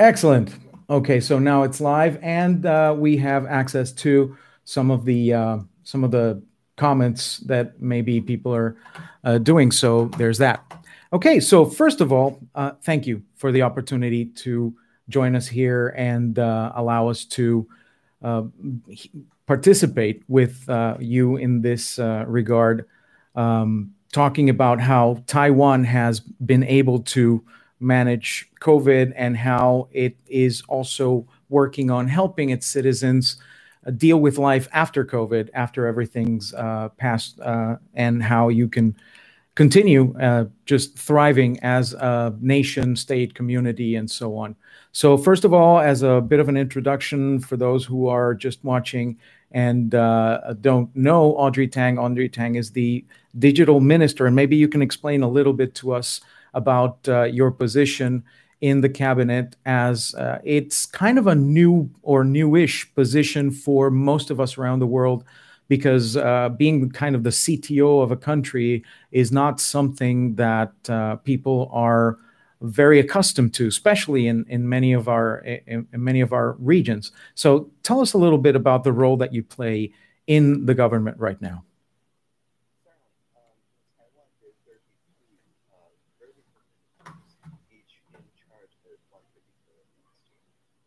Excellent. Okay, so now it's live, and uh, we have access to some of the uh, some of the comments that maybe people are uh, doing. So there's that. Okay, so first of all, uh, thank you for the opportunity to join us here and uh, allow us to uh, participate with you in this regard, um, talking about how Taiwan has been able to manage COVID and how it is also working on helping its citizens uh, deal with life after COVID, after everything's uh, passed, uh, and how you can continue uh, just thriving as a nation, state, community, and so on. So, first of all, as a bit of an introduction for those who are just watching and uh, don't know Audrey Tang, Audrey Tang is the digital minister, and maybe you can explain a little bit to us about uh, your position in the cabinet as uh, it's kind of a new or newish position for most of us around the world because uh, being kind of the CTO of a country is not something that uh, people are very accustomed to, especially in, in many of our in, in many of our regions. So tell us a little bit about the role that you play in the government right now.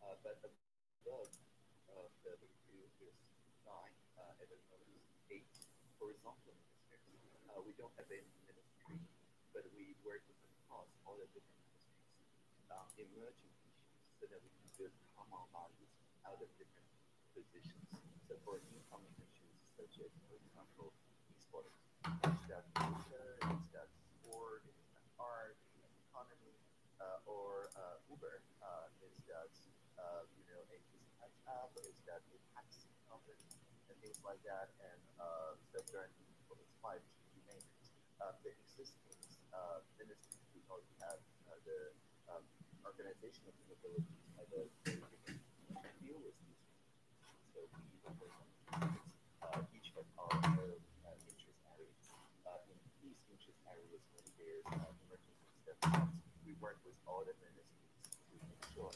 Uh, but the log of the W is 9, uh, and the node is 8 horizontal ministries. Uh, we don't have any ministry, but we work with across all the different ministries, uh, emerging issues, so that we can build common values out of different positions. So for incoming issues, such as, for example, esports, it's got culture, it's sport, it's art, it's economy, uh, or uh, Uber. Uh, Is that the taxi coverage and things like that, and uh, the guarantee for its 5G, you name. Uh, the existing uh, ministries we already have, uh, the um, organizational capabilities, uh, and the deal with these So we are on uh, each of our uh, interest areas. Uh, in these interest areas, when there's uh, emergency step we work with all the ministries to ensure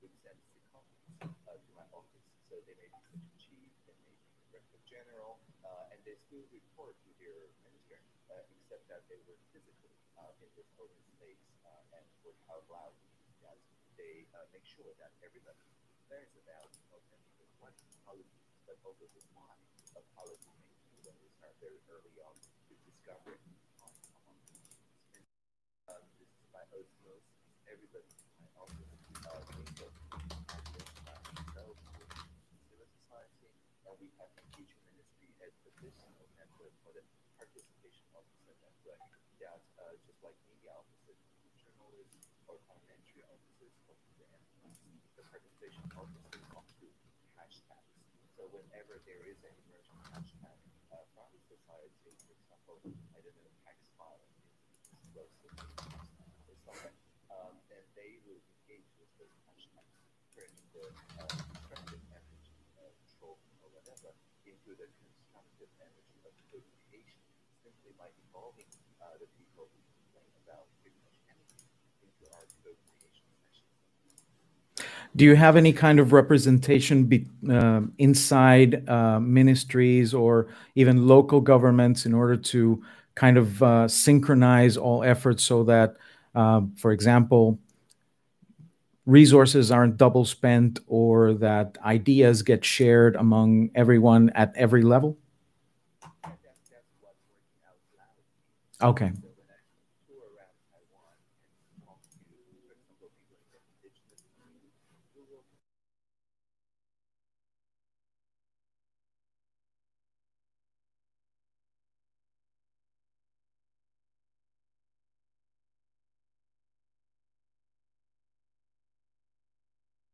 which sends the copies uh, to my office. So they may be the chief, they may be the director general, uh, and they still report to their minister, uh, except that they were physically uh, in this open space uh, and work out loud as they uh, make sure that everybody learns about not only what policy, but also the why of policy making when we start very early on to discover among um, this is by osmosis, everybody just like media offices, journalists or parliamentary offices of the, presentation offices of the hashtags. So whenever there is an emerging hashtag uh, from the society, for example, I don't know, tax file is explosive um, then they will engage with those hashtags, turning the uh, constructive energy, uh, troll or whatever, into the constructive energy of communication, simply by involving uh, the people do you have any kind of representation be, uh, inside uh, ministries or even local governments in order to kind of uh, synchronize all efforts so that, uh, for example, resources aren't double spent or that ideas get shared among everyone at every level? Okay. people indigenous communities.